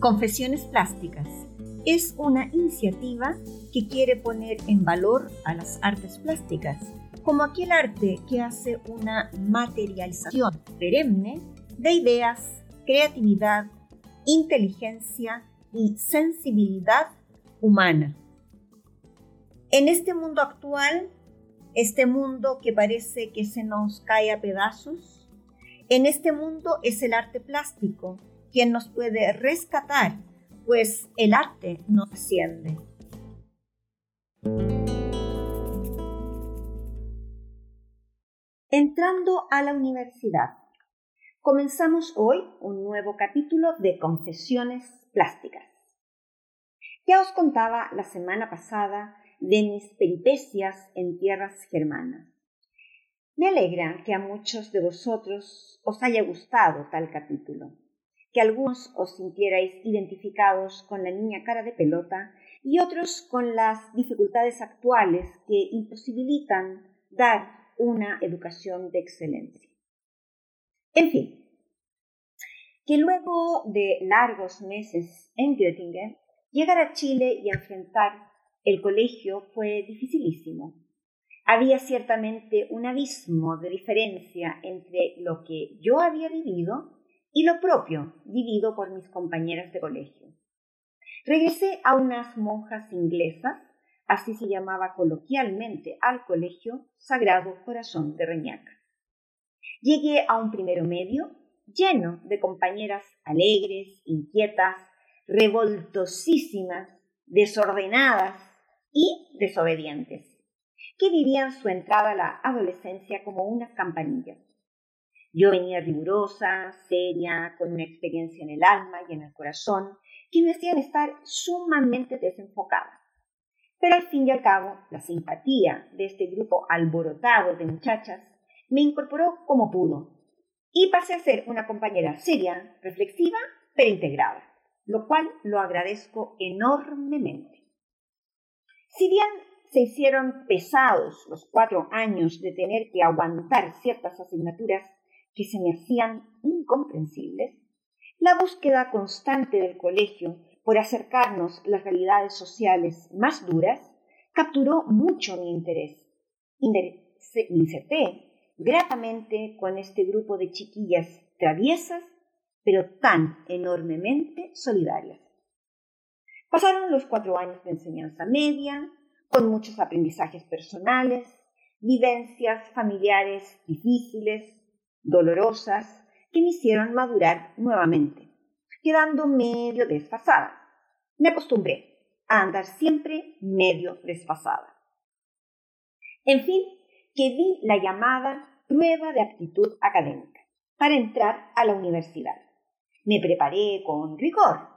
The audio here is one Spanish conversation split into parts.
Confesiones Plásticas es una iniciativa que quiere poner en valor a las artes plásticas, como aquel arte que hace una materialización perenne de ideas, creatividad, inteligencia y sensibilidad humana. En este mundo actual, este mundo que parece que se nos cae a pedazos, en este mundo es el arte plástico quien nos puede rescatar, pues el arte no asciende. Entrando a la universidad, comenzamos hoy un nuevo capítulo de Confesiones Plásticas. Ya os contaba la semana pasada de mis peripecias en tierras germanas. Me alegra que a muchos de vosotros os haya gustado tal capítulo que algunos os sintierais identificados con la niña cara de pelota y otros con las dificultades actuales que imposibilitan dar una educación de excelencia. En fin, que luego de largos meses en Göttingen, llegar a Chile y enfrentar el colegio fue dificilísimo. Había ciertamente un abismo de diferencia entre lo que yo había vivido y lo propio vivido por mis compañeras de colegio. Regresé a unas monjas inglesas, así se llamaba coloquialmente al colegio Sagrado Corazón de Reñaca. Llegué a un primero medio lleno de compañeras alegres, inquietas, revoltosísimas, desordenadas y desobedientes, que vivían su entrada a la adolescencia como unas campanillas. Yo venía rigurosa, seria, con una experiencia en el alma y en el corazón que me hacían estar sumamente desenfocada. Pero al fin y al cabo, la simpatía de este grupo alborotado de muchachas me incorporó como pudo y pasé a ser una compañera seria, reflexiva, pero integrada, lo cual lo agradezco enormemente. Si bien se hicieron pesados los cuatro años de tener que aguantar ciertas asignaturas que se me hacían incomprensibles, la búsqueda constante del colegio por acercarnos las realidades sociales más duras capturó mucho mi interés. Me inserté gratamente con este grupo de chiquillas traviesas, pero tan enormemente solidarias. Pasaron los cuatro años de enseñanza media, con muchos aprendizajes personales, vivencias familiares difíciles, dolorosas que me hicieron madurar nuevamente, quedando medio desfasada. Me acostumbré a andar siempre medio desfasada. En fin, que di la llamada prueba de aptitud académica para entrar a la universidad. Me preparé con rigor,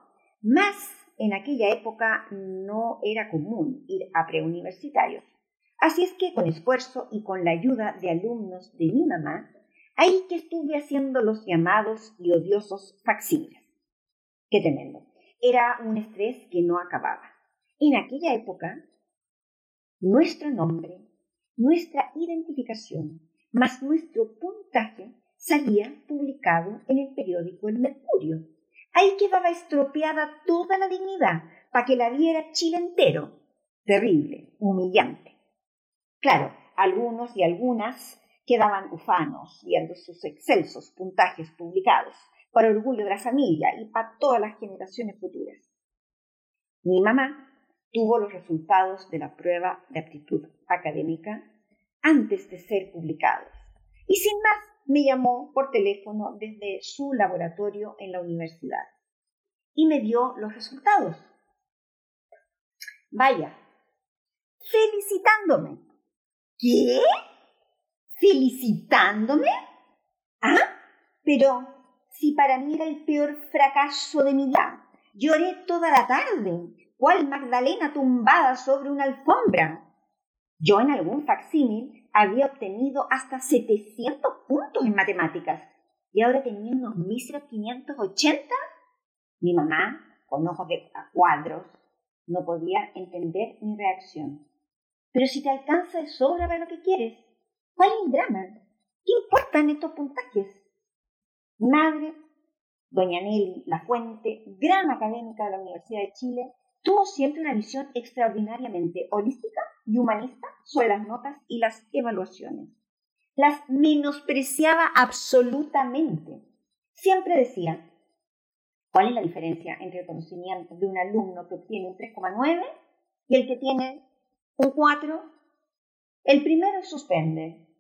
más en aquella época no era común ir a preuniversitarios. Así es que con esfuerzo y con la ayuda de alumnos de mi mamá, Ahí que estuve haciendo los llamados y odiosos facsímiles. Qué tremendo. Era un estrés que no acababa. En aquella época, nuestro nombre, nuestra identificación, más nuestro puntaje salía publicado en el periódico El Mercurio. Ahí quedaba estropeada toda la dignidad para que la viera Chile entero. Terrible, humillante. Claro, algunos y algunas quedaban ufanos viendo sus excelsos puntajes publicados, para orgullo de la familia y para todas las generaciones futuras. Mi mamá tuvo los resultados de la prueba de aptitud académica antes de ser publicados y sin más me llamó por teléfono desde su laboratorio en la universidad y me dio los resultados. Vaya, felicitándome. ¿Qué? Felicitándome. ¿Ah? Pero si para mí era el peor fracaso de mi vida, lloré toda la tarde, cual Magdalena tumbada sobre una alfombra. Yo en algún facsímil había obtenido hasta 700 puntos en matemáticas y ahora tenía unos míseros 580. Mi mamá, con ojos de cuadros, no podía entender mi reacción. Pero si te alcanza de sobra para lo que quieres, ¿Cuál es el drama? ¿Qué importan estos puntajes? Madre Doña Nelly La Fuente, gran académica de la Universidad de Chile, tuvo siempre una visión extraordinariamente holística y humanista sobre las notas y las evaluaciones. Las menospreciaba absolutamente. Siempre decía, ¿cuál es la diferencia entre el conocimiento de un alumno que obtiene un 3,9 y el que tiene un 4? El primero suspende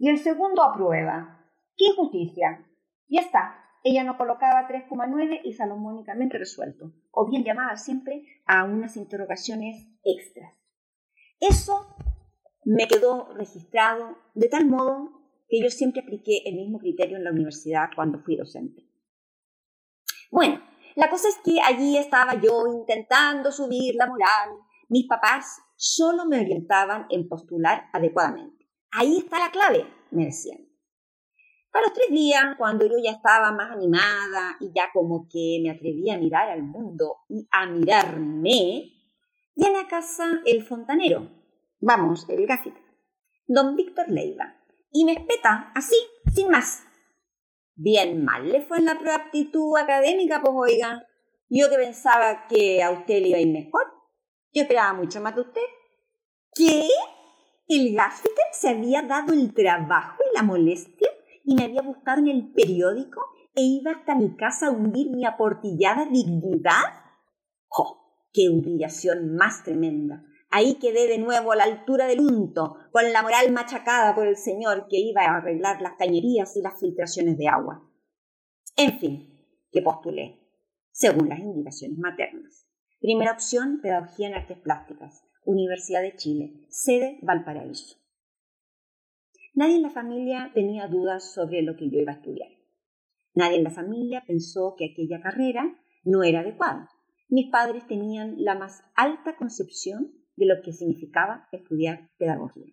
y el segundo aprueba. ¡Qué injusticia! Ya está, ella no colocaba 3,9 y salomónicamente resuelto, o bien llamaba siempre a unas interrogaciones extras. Eso me quedó registrado de tal modo que yo siempre apliqué el mismo criterio en la universidad cuando fui docente. Bueno, la cosa es que allí estaba yo intentando subir la moral. Mis papás solo me orientaban en postular adecuadamente. Ahí está la clave, me decían. A los tres días, cuando yo ya estaba más animada y ya como que me atrevía a mirar al mundo y a mirarme, viene a casa el fontanero, vamos, el gafita, don Víctor Leiva, y me espeta así, sin más. Bien mal le fue en la prueba aptitud académica, pues oiga. Yo que pensaba que a usted le iba a ir mejor. Yo esperaba mucho más de usted. ¿Qué? ¿El gafita se había dado el trabajo y la molestia y me había buscado en el periódico e iba hasta mi casa a hundir mi aportillada dignidad? ¡Oh! ¡Qué humillación más tremenda! Ahí quedé de nuevo a la altura del unto, con la moral machacada por el señor que iba a arreglar las cañerías y las filtraciones de agua. En fin, que postulé, según las indicaciones maternas. Primera opción, Pedagogía en Artes Plásticas, Universidad de Chile, sede Valparaíso. Nadie en la familia tenía dudas sobre lo que yo iba a estudiar. Nadie en la familia pensó que aquella carrera no era adecuada. Mis padres tenían la más alta concepción de lo que significaba estudiar pedagogía.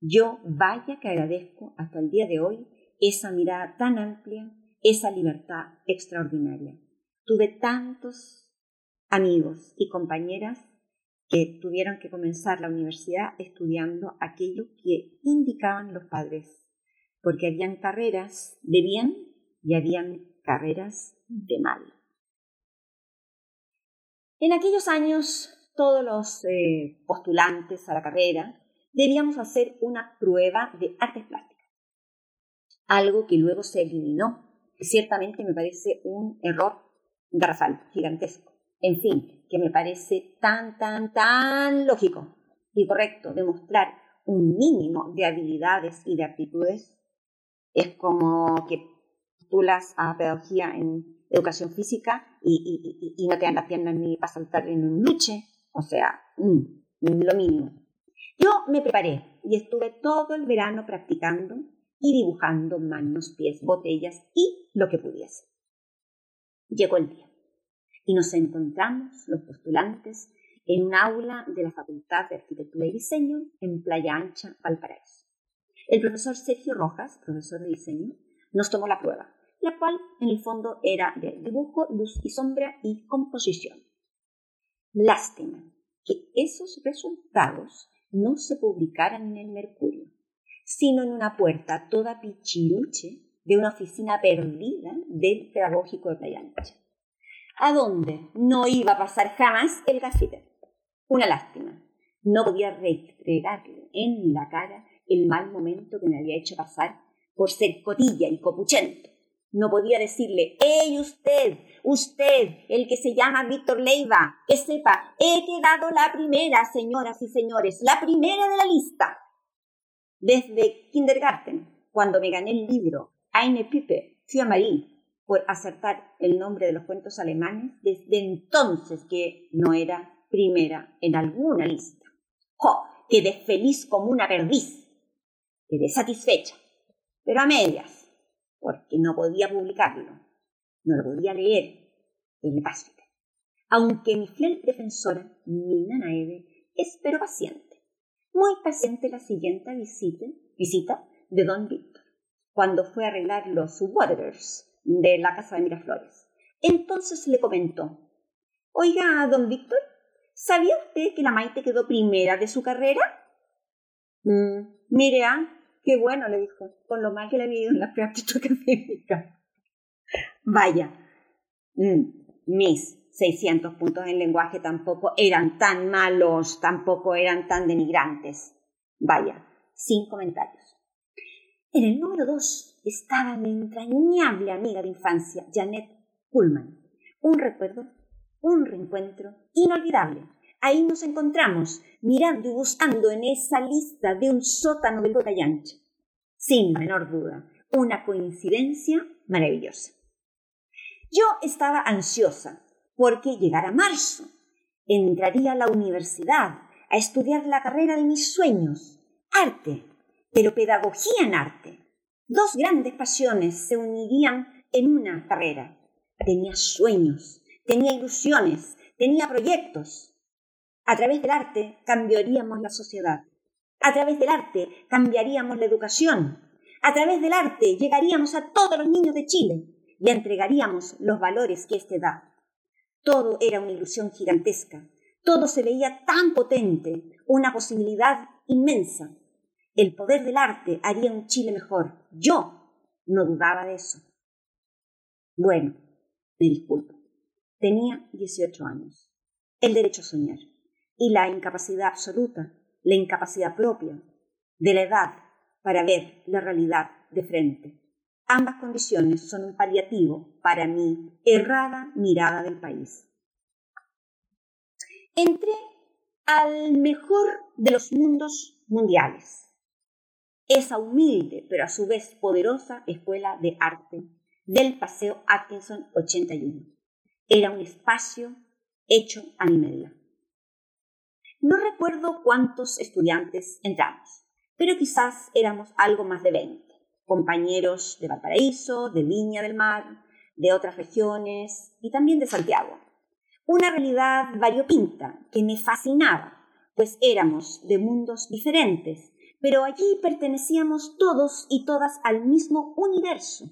Yo vaya que agradezco hasta el día de hoy esa mirada tan amplia, esa libertad extraordinaria. Tuve tantos amigos y compañeras que tuvieron que comenzar la universidad estudiando aquello que indicaban los padres, porque habían carreras de bien y habían carreras de mal. En aquellos años, todos los eh, postulantes a la carrera debíamos hacer una prueba de artes plásticas, algo que luego se eliminó. Ciertamente me parece un error garrafal, gigantesco. En fin, que me parece tan, tan, tan lógico y correcto demostrar un mínimo de habilidades y de aptitudes, es como que las a pedagogía en educación física y, y, no te dan las piernas ni para saltar en un luche, o sea, mm, lo mínimo. Yo me preparé y estuve todo el verano practicando y dibujando manos, pies, botellas y lo que pudiese. Llegó el día y nos encontramos, los postulantes, en un aula de la Facultad de Arquitectura y Diseño en Playa Ancha, Valparaíso. El profesor Sergio Rojas, profesor de diseño, nos tomó la prueba, la cual en el fondo era de dibujo, luz y sombra y composición. Lástima que esos resultados no se publicaran en el Mercurio, sino en una puerta toda pichiruche de una oficina perdida del Pedagógico de Playa Ancha a dónde no iba a pasar jamás el gafete. Una lástima. No podía restregarle en la cara el mal momento que me había hecho pasar por ser cotilla y copuchento. No podía decirle, ¡Ey usted! Usted, el que se llama Víctor Leiva, que sepa, he quedado la primera, señoras y señores, la primera de la lista. Desde kindergarten, cuando me gané el libro Eine Pipe für Marie por acertar el nombre de los cuentos alemanes desde entonces que no era primera en alguna lista. ¡Jo! Quedé feliz como una perdiz. Quedé satisfecha, pero a medias, porque no podía publicarlo, no lo podía leer en el Aunque mi fiel defensora, Nina Naeve, esperó paciente, muy paciente la siguiente visita, visita de Don Víctor, cuando fue a arreglar los Waterers de la casa de Miraflores. Entonces le comentó, Oiga, don Víctor, ¿sabía usted que la Maite quedó primera de su carrera? Mm, mire, ah, qué bueno, le dijo, con lo mal que le había ido en la práctica académica. Vaya, Mm, mis 600 puntos en lenguaje tampoco eran tan malos, tampoco eran tan denigrantes. Vaya, sin comentarios. En el número dos estaba mi entrañable amiga de infancia, Janet Pullman. Un recuerdo, un reencuentro inolvidable. Ahí nos encontramos, mirando y buscando en esa lista de un sótano de gota y ancha. Sin menor duda, una coincidencia maravillosa. Yo estaba ansiosa porque llegara marzo. Entraría a la universidad a estudiar la carrera de mis sueños, arte, pero pedagogía en arte. Dos grandes pasiones se unirían en una carrera. Tenía sueños, tenía ilusiones, tenía proyectos. A través del arte cambiaríamos la sociedad. A través del arte cambiaríamos la educación. A través del arte llegaríamos a todos los niños de Chile y entregaríamos los valores que éste da. Todo era una ilusión gigantesca. Todo se veía tan potente, una posibilidad inmensa. El poder del arte haría un Chile mejor. Yo no dudaba de eso. Bueno, me disculpo. Tenía 18 años. El derecho a soñar. Y la incapacidad absoluta, la incapacidad propia, de la edad para ver la realidad de frente. Ambas condiciones son un paliativo para mi errada mirada del país. Entré al mejor de los mundos mundiales, esa humilde pero a su vez poderosa escuela de arte del Paseo Atkinson 81. Era un espacio hecho a mi medida. No recuerdo cuántos estudiantes entramos, pero quizás éramos algo más de 20, compañeros de Valparaíso, de Viña del Mar, de otras regiones y también de Santiago. Una realidad variopinta que me fascinaba, pues éramos de mundos diferentes pero allí pertenecíamos todos y todas al mismo universo.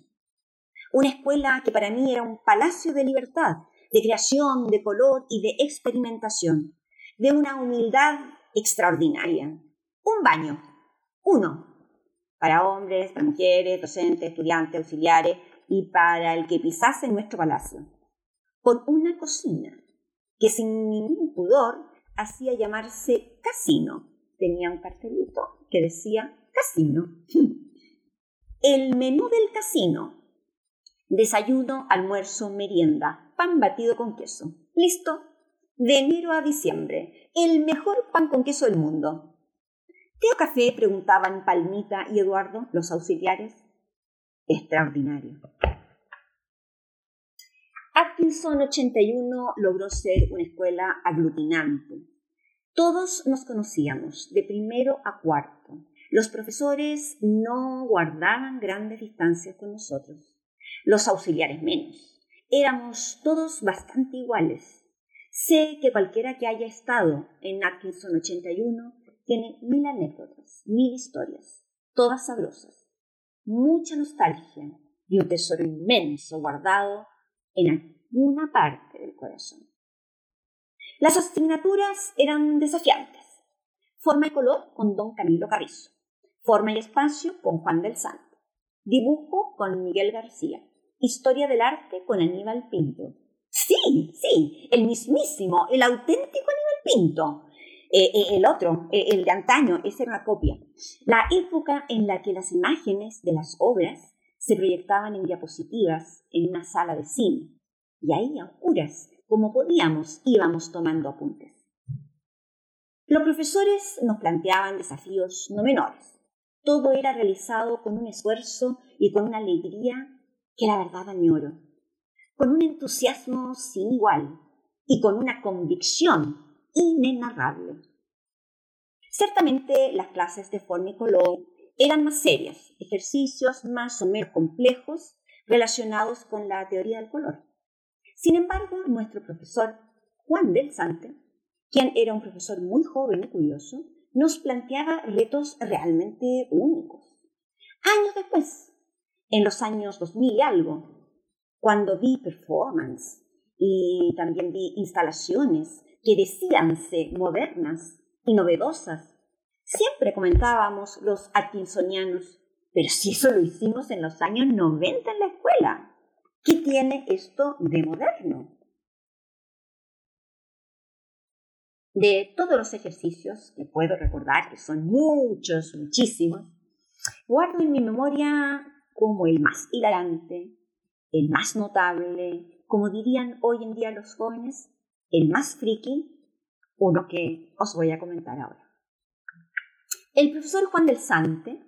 Una escuela que para mí era un palacio de libertad, de creación, de color y de experimentación, de una humildad extraordinaria. Un baño, uno, para hombres, para mujeres, docentes, estudiantes, auxiliares y para el que pisase nuestro palacio, con una cocina que sin ningún pudor hacía llamarse casino. Tenía un cartelito que decía casino. El menú del casino. Desayuno, almuerzo, merienda, pan batido con queso. Listo. De enero a diciembre. El mejor pan con queso del mundo. ¿Qué café? preguntaban Palmita y Eduardo, los auxiliares. Extraordinario. Atkinson 81 logró ser una escuela aglutinante, todos nos conocíamos, de primero a cuarto. Los profesores no guardaban grandes distancias con nosotros, los auxiliares menos. Éramos todos bastante iguales. Sé que cualquiera que haya estado en Atkinson 81 tiene mil anécdotas, mil historias, todas sabrosas, mucha nostalgia y un tesoro inmenso guardado en alguna parte del corazón. Las asignaturas eran desafiantes. Forma y color con don Camilo Carrizo. Forma y espacio con Juan del Santo. Dibujo con Miguel García. Historia del arte con Aníbal Pinto. Sí, sí, el mismísimo, el auténtico Aníbal Pinto. Eh, eh, el otro, eh, el de antaño, esa era una copia. La época en la que las imágenes de las obras se proyectaban en diapositivas en una sala de cine. Y ahí a oscuras como podíamos, íbamos tomando apuntes. Los profesores nos planteaban desafíos no menores. Todo era realizado con un esfuerzo y con una alegría que la verdad añoro, con un entusiasmo sin igual y con una convicción inenarrable. Ciertamente las clases de forma y color eran más serias, ejercicios más o menos complejos relacionados con la teoría del color. Sin embargo, nuestro profesor Juan del Sante, quien era un profesor muy joven y curioso, nos planteaba retos realmente únicos. Años después, en los años 2000 y algo, cuando vi performance y también vi instalaciones que decían ser modernas y novedosas, siempre comentábamos los atkinsonianos, pero si eso lo hicimos en los años 90 en la escuela. ¿Qué tiene esto de moderno? De todos los ejercicios que puedo recordar, que son muchos, muchísimos, guardo en mi memoria como el más hilarante, el más notable, como dirían hoy en día los jóvenes, el más friki, uno que os voy a comentar ahora. El profesor Juan del Sante,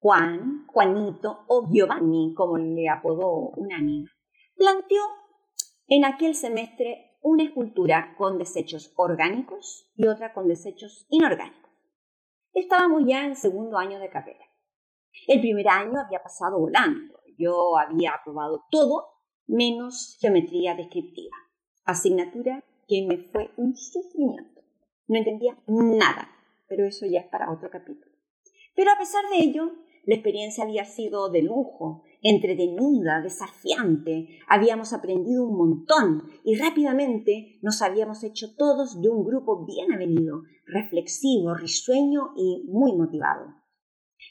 Juan, Juanito o Giovanni, como le apodó una amiga, planteó en aquel semestre una escultura con desechos orgánicos y otra con desechos inorgánicos. Estábamos ya en segundo año de carrera. El primer año había pasado volando. Yo había aprobado todo menos geometría descriptiva, asignatura que me fue un sufrimiento. No entendía nada, pero eso ya es para otro capítulo. Pero a pesar de ello, la experiencia había sido de lujo, entretenida, desafiante. Habíamos aprendido un montón y rápidamente nos habíamos hecho todos de un grupo bien avenido, reflexivo, risueño y muy motivado.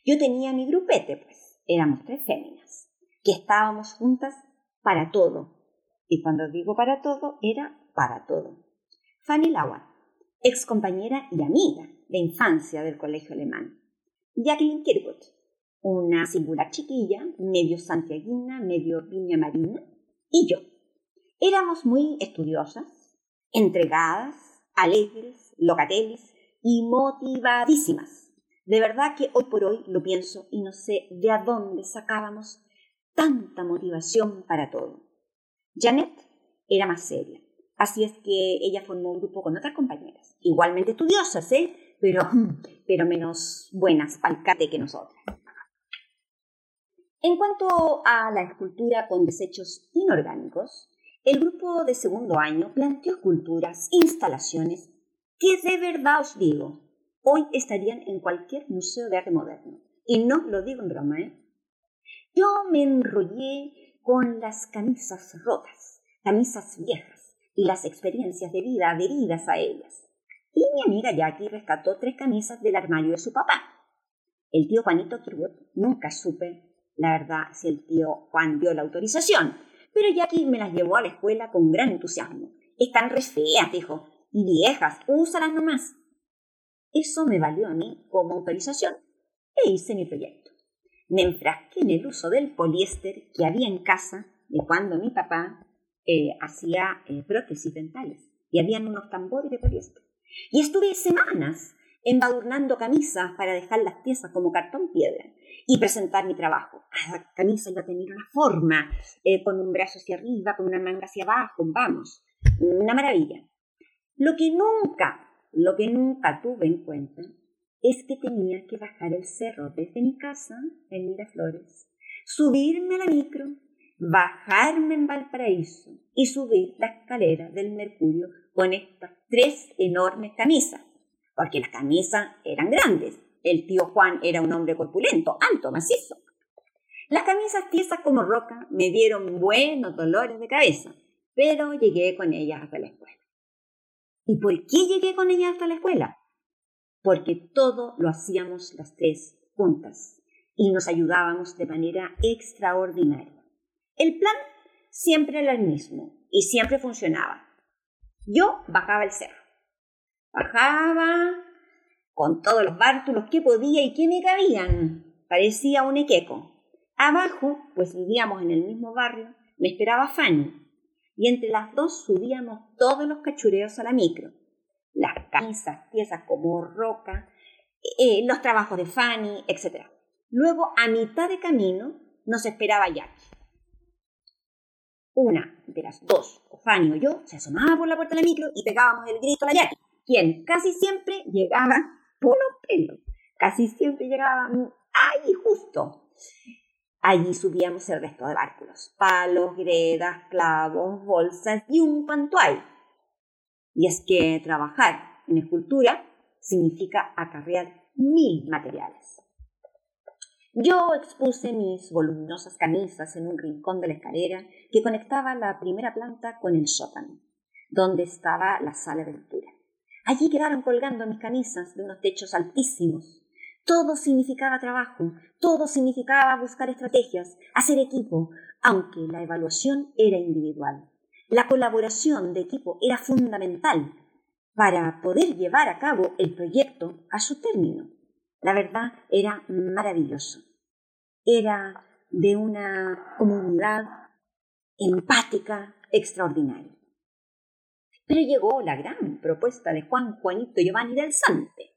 Yo tenía mi grupete, pues, éramos tres féminas, que estábamos juntas para todo. Y cuando digo para todo, era para todo. Fanny Lauer, ex compañera y amiga de infancia del colegio alemán. Jacqueline Kirkwood, una singular chiquilla, medio santiaguina, medio piña marina, y yo. Éramos muy estudiosas, entregadas, alegres, locateles y motivadísimas. De verdad que hoy por hoy lo pienso y no sé de a dónde sacábamos tanta motivación para todo. Janet era más seria, así es que ella formó un grupo con otras compañeras, igualmente estudiosas, ¿eh? pero, pero menos buenas palcate que nosotras. En cuanto a la escultura con desechos inorgánicos, el grupo de segundo año planteó esculturas, instalaciones que de verdad os digo, hoy estarían en cualquier museo de arte moderno. Y no lo digo en broma, ¿eh? Yo me enrollé con las camisas rotas, camisas viejas y las experiencias de vida adheridas a ellas. Y mi amiga Jackie rescató tres camisas del armario de su papá. El tío Juanito Kirwood nunca supe, la verdad, si el tío Juan dio la autorización, pero Jackie me las llevó a la escuela con gran entusiasmo. Están re feas, dijo, y viejas, úsalas nomás. Eso me valió a mí como autorización e hice mi proyecto. Me enfrasqué en el uso del poliéster que había en casa de cuando mi papá eh, hacía eh, prótesis dentales y habían unos tambores de poliéster. Y estuve semanas embadurnando camisas para dejarlas piezas como cartón piedra y presentar mi trabajo. Cada camisa iba a tener una forma, eh, con un brazo hacia arriba, con una manga hacia abajo, vamos, una maravilla. Lo que nunca, lo que nunca tuve en cuenta es que tenía que bajar el cerro desde mi casa en Miraflores, subirme a la micro, bajarme en Valparaíso y subir la escalera del Mercurio con estas tres enormes camisas, porque las camisas eran grandes. El tío Juan era un hombre corpulento, alto, macizo. Las camisas tiesas como roca me dieron buenos dolores de cabeza, pero llegué con ellas hasta la escuela. ¿Y por qué llegué con ellas hasta la escuela? Porque todo lo hacíamos las tres juntas y nos ayudábamos de manera extraordinaria. El plan siempre era el mismo y siempre funcionaba. Yo bajaba el cerro. Bajaba con todos los bártulos que podía y que me cabían. Parecía un equeco. Abajo, pues vivíamos en el mismo barrio, me esperaba Fanny. Y entre las dos subíamos todos los cachureos a la micro. Las camisas, piezas como roca, eh, los trabajos de Fanny, etc. Luego, a mitad de camino, nos esperaba Jackie una de las dos, o Fanny o yo, se asomaba por la puerta de la micro y pegábamos el grito a la Jackie, quien casi siempre llegaba por los pelos. Casi siempre llegaba ahí justo. Allí subíamos el resto de bárculos, palos, gredas, clavos, bolsas y un hay. Y es que trabajar en escultura significa acarrear mil materiales. Yo expuse mis voluminosas camisas en un rincón de la escalera que conectaba la primera planta con el sótano, donde estaba la sala de lectura. Allí quedaron colgando mis camisas de unos techos altísimos. Todo significaba trabajo, todo significaba buscar estrategias, hacer equipo, aunque la evaluación era individual. La colaboración de equipo era fundamental para poder llevar a cabo el proyecto a su término. La verdad era maravilloso. Era de una comunidad empática extraordinaria. Pero llegó la gran propuesta de Juan Juanito Giovanni del Sante,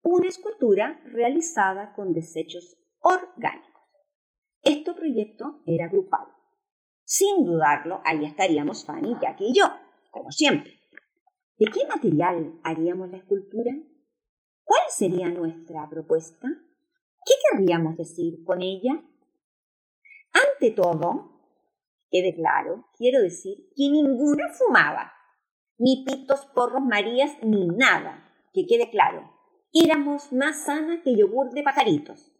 una escultura realizada con desechos orgánicos. Este proyecto era grupal. Sin dudarlo, ahí estaríamos Fanny, Jackie y yo, como siempre. ¿De qué material haríamos la escultura? ¿Cuál sería nuestra propuesta? ¿Qué querríamos decir con ella? Ante todo, quede claro, quiero decir que ninguna fumaba, ni pitos, porros, marías, ni nada, que quede claro. Éramos más sanas que yogur de pajaritos.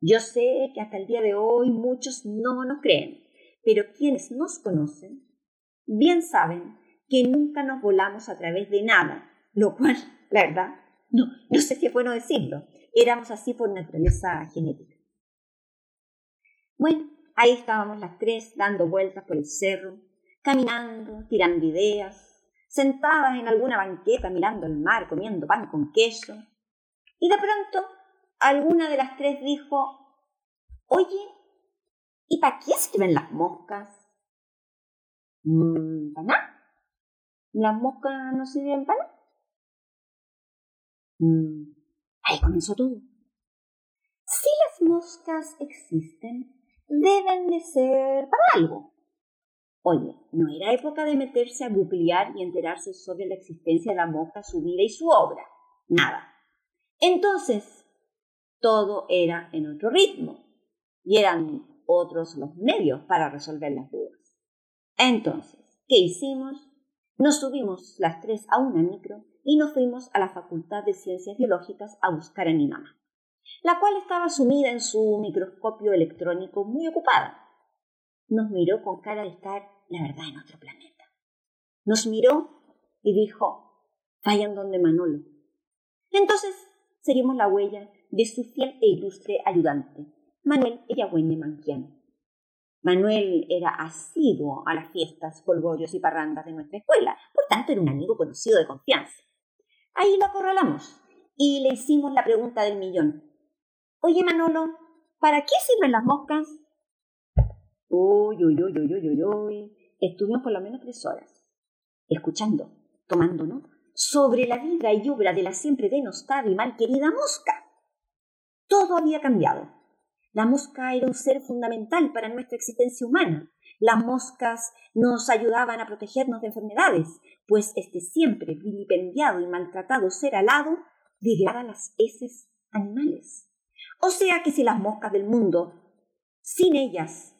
Yo sé que hasta el día de hoy muchos no nos creen, pero quienes nos conocen bien saben que nunca nos volamos a través de nada, lo cual, la verdad, no, no sé si es bueno decirlo, éramos así por naturaleza genética. Bueno, ahí estábamos las tres dando vueltas por el cerro, caminando, tirando ideas, sentadas en alguna banqueta mirando el mar, comiendo pan con queso, y de pronto alguna de las tres dijo, oye, ¿y para qué sirven las moscas? Mm, ¿Para nada? ¿Las moscas no sirven para nada? Mm, ahí comenzó todo. Si las moscas existen, deben de ser para algo. Oye, no era época de meterse a googlear y enterarse sobre la existencia de la mosca, su vida y su obra. Nada. Entonces, todo era en otro ritmo y eran otros los medios para resolver las dudas. Entonces, ¿qué hicimos? Nos subimos las tres a una micro y nos fuimos a la Facultad de Ciencias Biológicas a buscar a mi mamá, la cual estaba sumida en su microscopio electrónico muy ocupada. Nos miró con cara de estar, la verdad, en otro planeta. Nos miró y dijo, vayan donde Manolo. Entonces seguimos la huella de su fiel e ilustre ayudante, Manuel Eyagüeñe Manquiano. Manuel era asiduo a las fiestas, polvorios y parrandas de nuestra escuela, por tanto era un amigo conocido de confianza. Ahí lo acorralamos y le hicimos la pregunta del millón. Oye, Manolo, ¿para qué sirven las moscas? Uy, uy, uy, uy, uy, uy, uy. Estuvimos por lo menos tres horas, escuchando, tomando sobre la vida y obra de la siempre denostada y mal querida mosca. Todo había cambiado. La mosca era un ser fundamental para nuestra existencia humana. Las moscas nos ayudaban a protegernos de enfermedades, pues este siempre vilipendiado y maltratado ser alado degrada las heces animales. O sea que si las moscas del mundo, sin ellas,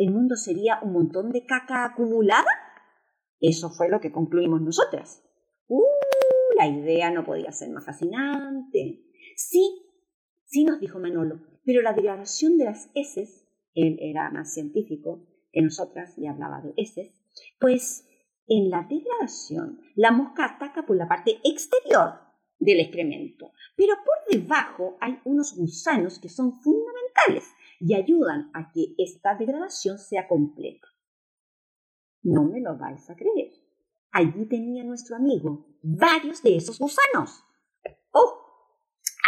el mundo sería un montón de caca acumulada. Eso fue lo que concluimos nosotras. ¡Uh! La idea no podía ser más fascinante. Sí, sí nos dijo Manolo, pero la degradación de las heces, él era más científico que nosotras y hablaba de heces, pues en la degradación la mosca ataca por la parte exterior del excremento, pero por debajo hay unos gusanos que son fundamentales y ayudan a que esta degradación sea completa. No me lo vais a creer. Allí tenía nuestro amigo varios de esos gusanos. ¡Oh!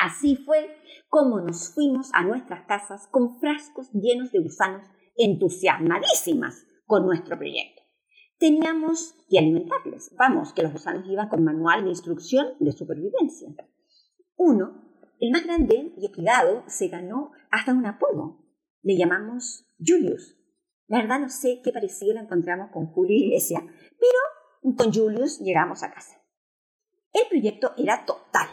Así fue como nos fuimos a nuestras casas con frascos llenos de gusanos entusiasmadísimas con nuestro proyecto. Teníamos que alimentarles. Vamos, que los gusanos iban con manual de instrucción de supervivencia. Uno, el más grande y equidado, se ganó hasta un apodo. Le llamamos Julius. La verdad no sé qué parecido lo encontramos con Julio Iglesia, pero con Julius llegamos a casa. El proyecto era total.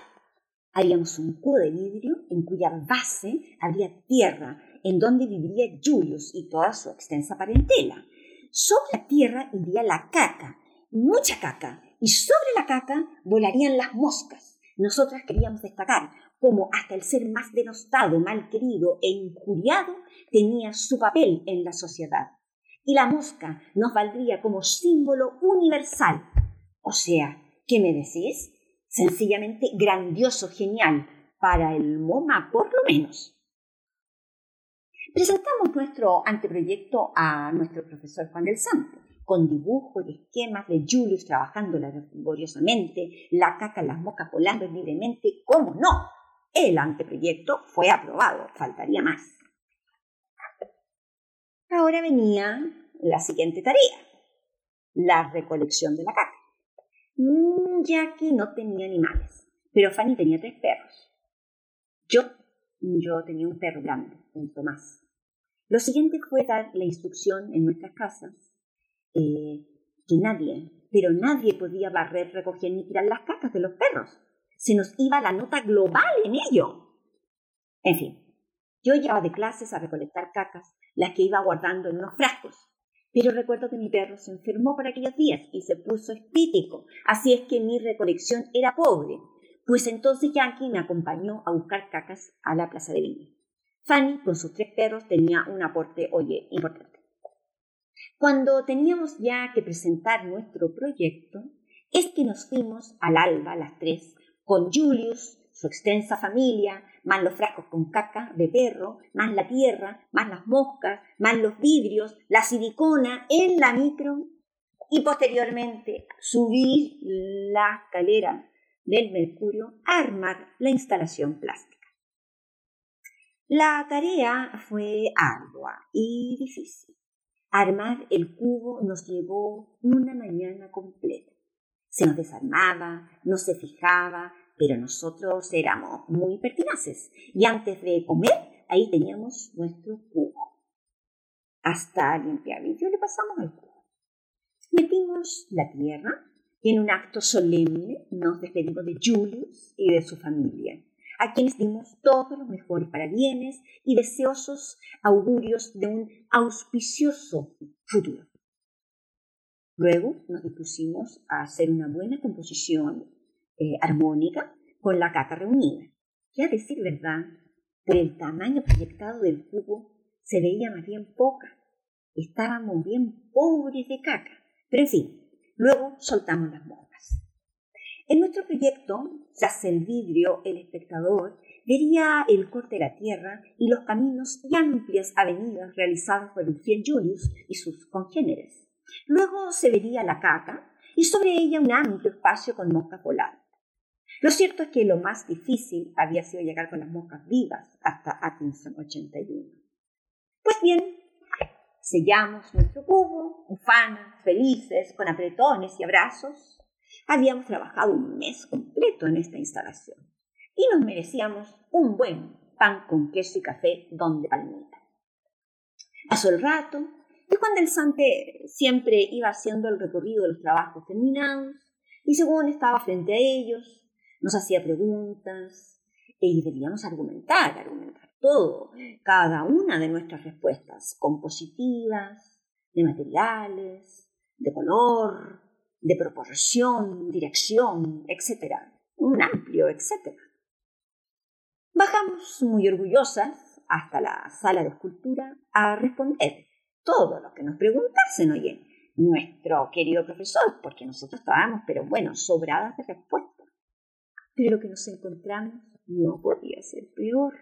Haríamos un cubo de vidrio en cuya base habría tierra, en donde viviría Julius y toda su extensa parentela. Sobre la tierra iría la caca, mucha caca, y sobre la caca volarían las moscas. Nosotras queríamos destacar cómo hasta el ser más denostado, mal querido e injuriado tenía su papel en la sociedad y la mosca nos valdría como símbolo universal. O sea, ¿qué me decís? Sencillamente grandioso, genial, para el MoMA por lo menos. Presentamos nuestro anteproyecto a nuestro profesor Juan del Santo, con dibujos y esquemas de Julius trabajando laboriosamente, la caca las moscas volando libremente, ¿cómo no? El anteproyecto fue aprobado, faltaría más. Ahora venía la siguiente tarea, la recolección de la caca. Mm, Jackie no tenía animales, pero Fanny tenía tres perros. Yo, yo tenía un perro grande, un Tomás. Lo siguiente fue dar la instrucción en nuestras casas eh, que nadie, pero nadie podía barrer, recoger ni tirar las cacas de los perros. Se nos iba la nota global en ello. En fin, yo llevaba de clases a recolectar cacas, las que iba guardando en unos frascos. Pero recuerdo que mi perro se enfermó por aquellos días y se puso espítico, así es que mi recolección era pobre, pues entonces Yankee me acompañó a buscar cacas a la plaza de Viña. Fanny, con sus tres perros, tenía un aporte, oye, importante. Cuando teníamos ya que presentar nuestro proyecto, es que nos fuimos al alba las tres, con Julius, su extensa familia, más los frascos con caca de perro, más la tierra, más las moscas, más los vidrios, la silicona en la micro y posteriormente subir la escalera del mercurio a armar la instalación plástica. La tarea fue ardua y difícil. Armar el cubo nos llevó una mañana completa. Se nos desarmaba, no se fijaba, pero nosotros éramos muy pertinaces y antes de comer ahí teníamos nuestro cubo. Hasta limpiar yo le pasamos el cubo. Metimos la tierra y en un acto solemne nos despedimos de Julius y de su familia, a quienes dimos todo lo mejor para bienes y deseosos augurios de un auspicioso futuro. Luego nos dispusimos a hacer una buena composición eh, armónica con la caca reunida. Que a decir verdad, por el tamaño proyectado del cubo, se veía más bien poca. Estábamos bien pobres de caca. Pero en fin, luego soltamos las moscas. En nuestro proyecto, tras el vidrio, el espectador vería el corte de la tierra y los caminos y amplias avenidas realizadas por el fiel Julius y sus congéneres. Luego se vería la caca y sobre ella un amplio espacio con moscas volando. Lo cierto es que lo más difícil había sido llegar con las moscas vivas hasta Atkinson 81. Pues bien, sellamos nuestro cubo, ufanas, felices, con apretones y abrazos. Habíamos trabajado un mes completo en esta instalación y nos merecíamos un buen pan con queso y café donde palmita. Pasó el rato y Juan del Sante siempre iba haciendo el recorrido de los trabajos terminados y según estaba frente a ellos, nos hacía preguntas y debíamos argumentar, argumentar todo, cada una de nuestras respuestas, compositivas, de materiales, de color, de proporción, dirección, etc. Un amplio etcétera. Bajamos muy orgullosas hasta la sala de escultura a responder todo lo que nos preguntasen, oye, nuestro querido profesor, porque nosotros estábamos, pero bueno, sobradas de respuestas. Pero lo que nos encontramos no podía ser peor.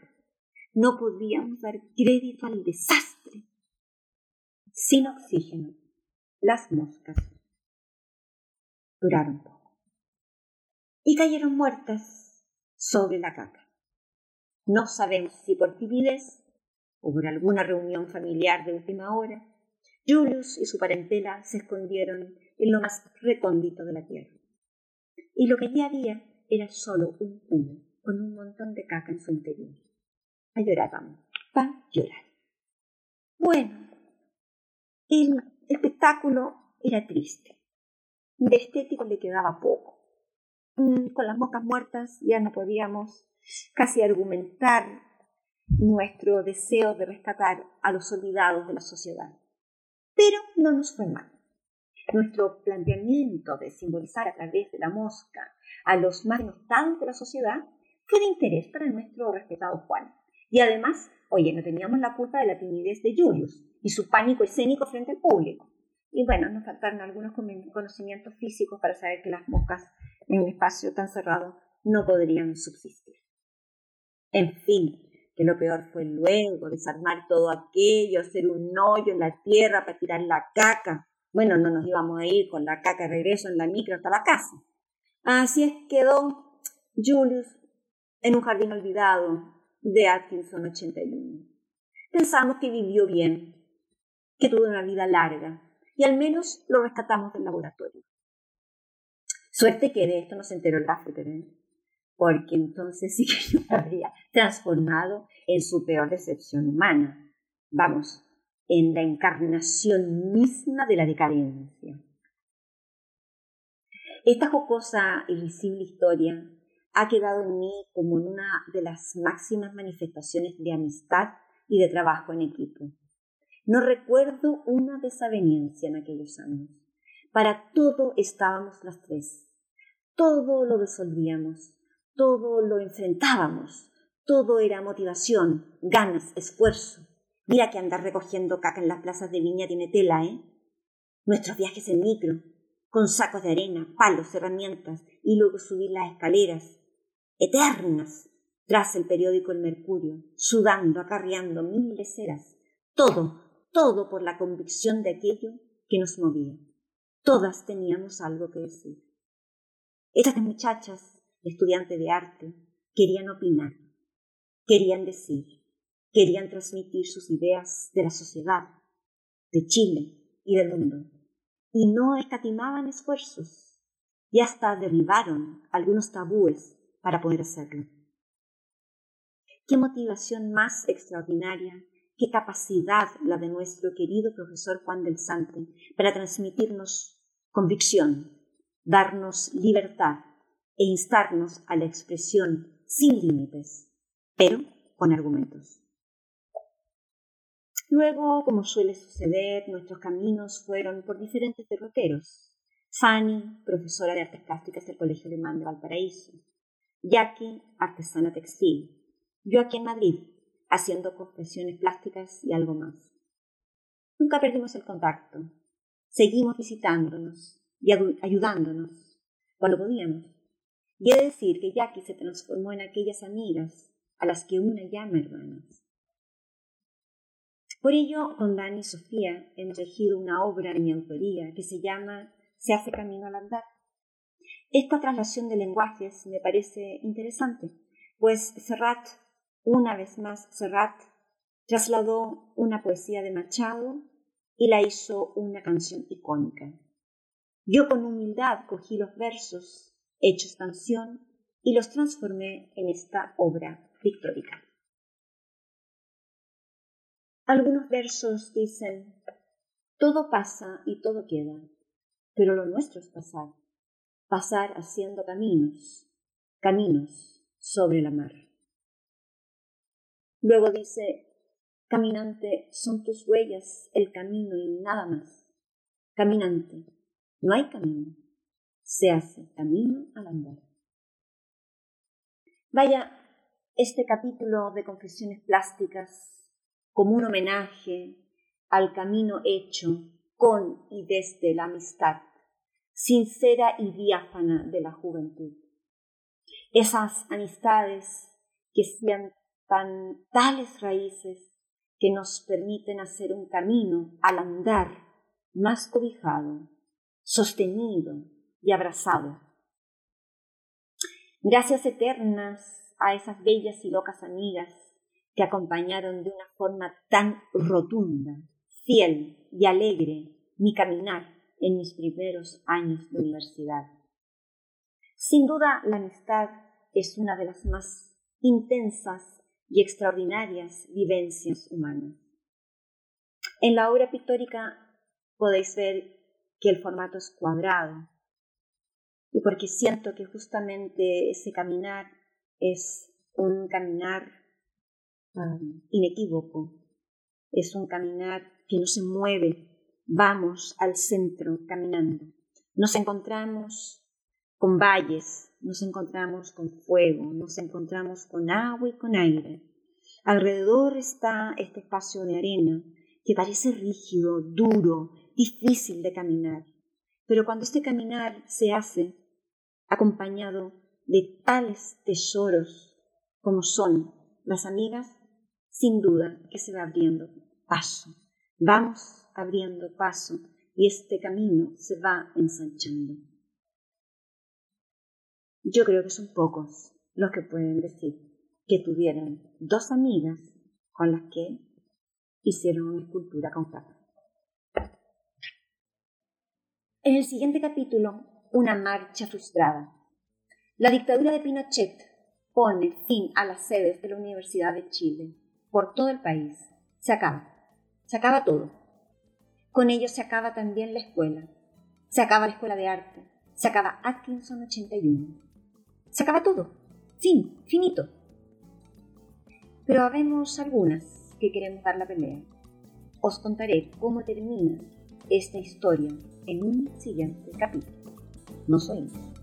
No podíamos dar crédito al desastre. Sin oxígeno, las moscas duraron poco y cayeron muertas sobre la caca. No sabemos si por timidez o por alguna reunión familiar de última hora, Julius y su parentela se escondieron en lo más recóndito de la tierra. Y lo que allí había era solo un cubo con un montón de caca en su interior. A llorar vamos, a llorar. Bueno, el espectáculo era triste. De estético le quedaba poco. Mm, con las moscas muertas ya no podíamos casi argumentar nuestro deseo de rescatar a los olvidados de la sociedad. Pero no nos fue mal. Nuestro planteamiento de simbolizar a través de la mosca a los más denostados de la sociedad fue de interés para nuestro respetado Juan. Y además, oye, no teníamos la culpa de la timidez de Julius y su pánico escénico frente al público. Y bueno, nos faltaron algunos conocimientos físicos para saber que las moscas en un espacio tan cerrado no podrían subsistir. En fin, que lo peor fue luego desarmar todo aquello, hacer un hoyo en la tierra para tirar la caca. Bueno, no nos íbamos a ir con la caca de regreso en la micro hasta la casa. Así es quedó Julius en un jardín olvidado de Atkinson 81. Pensamos que vivió bien, que tuvo una vida larga, y al menos lo rescatamos del laboratorio. Suerte que de esto no se enteró el Laffer, ¿eh? porque entonces sí que lo habría transformado en su peor decepción humana. Vamos, en la encarnación misma de la decadencia. Esta jocosa y visible historia ha quedado en mí como una de las máximas manifestaciones de amistad y de trabajo en equipo. No recuerdo una desaveniencia en aquellos años. Para todo estábamos las tres. Todo lo resolvíamos, todo lo enfrentábamos, todo era motivación, ganas, esfuerzo. Mira que andar recogiendo caca en las plazas de Viña tiene tela, ¿eh? Nuestros viajes en micro, con sacos de arena, palos, herramientas, y luego subir las escaleras, eternas, tras el periódico El Mercurio, sudando, acarreando mil leceras, todo, todo por la convicción de aquello que nos movía. Todas teníamos algo que decir. Estas muchachas, estudiantes de arte, querían opinar, querían decir, querían transmitir sus ideas de la sociedad, de Chile y del mundo, y no escatimaban esfuerzos, y hasta derribaron algunos tabúes para poder hacerlo. Qué motivación más extraordinaria, qué capacidad la de nuestro querido profesor Juan del Sante para transmitirnos convicción, darnos libertad e instarnos a la expresión sin límites, pero con argumentos. Luego, como suele suceder, nuestros caminos fueron por diferentes derroteros. Fanny, profesora de artes plásticas del Colegio Alemán de Valparaíso, Jackie, artesana textil. Yo aquí en Madrid, haciendo confesiones plásticas y algo más. Nunca perdimos el contacto. Seguimos visitándonos y ayudándonos cuando podíamos. Y he de decir que Jackie se transformó en aquellas amigas a las que una llama hermanas. Por ello, con Dani y Sofía hemos elegido una obra de mi autoría que se llama Se hace camino al andar esta traslación de lenguajes me parece interesante, pues Serrat, una vez más Serrat, trasladó una poesía de Machado y la hizo una canción icónica. Yo con humildad cogí los versos hechos canción y los transformé en esta obra pictórica. Algunos versos dicen, todo pasa y todo queda, pero lo nuestro es pasar pasar haciendo caminos, caminos sobre la mar. Luego dice, caminante, son tus huellas el camino y nada más. Caminante, no hay camino, se hace camino al andar. Vaya, este capítulo de Confesiones Plásticas como un homenaje al camino hecho con y desde la amistad sincera y diáfana de la juventud. Esas amistades que sean tan tales raíces que nos permiten hacer un camino al andar más cobijado, sostenido y abrazado. Gracias eternas a esas bellas y locas amigas que acompañaron de una forma tan rotunda, fiel y alegre mi caminar en mis primeros años de universidad. Sin duda, la amistad es una de las más intensas y extraordinarias vivencias humanas. En la obra pictórica podéis ver que el formato es cuadrado y porque siento que justamente ese caminar es un caminar inequívoco, es un caminar que no se mueve vamos al centro caminando. Nos encontramos con valles, nos encontramos con fuego, nos encontramos con agua y con aire. Alrededor está este espacio de arena que parece rígido, duro, difícil de caminar. Pero cuando este caminar se hace acompañado de tales tesoros como son las amigas sin duda que se va abriendo paso. Vamos abriendo paso y este camino se va ensanchando. Yo creo que son pocos los que pueden decir que tuvieron dos amigas con las que hicieron una escultura con capa. En el siguiente capítulo, una marcha frustrada. La dictadura de Pinochet pone fin a las sedes de la Universidad de Chile por todo el país. Se acaba. Se acaba todo. Con ello se acaba también la escuela. Se acaba la escuela de arte. Se acaba Atkinson 81. Se acaba todo. Fin, finito. Pero habemos algunas que queremos dar la pelea. Os contaré cómo termina esta historia en un siguiente capítulo. Nos oímos.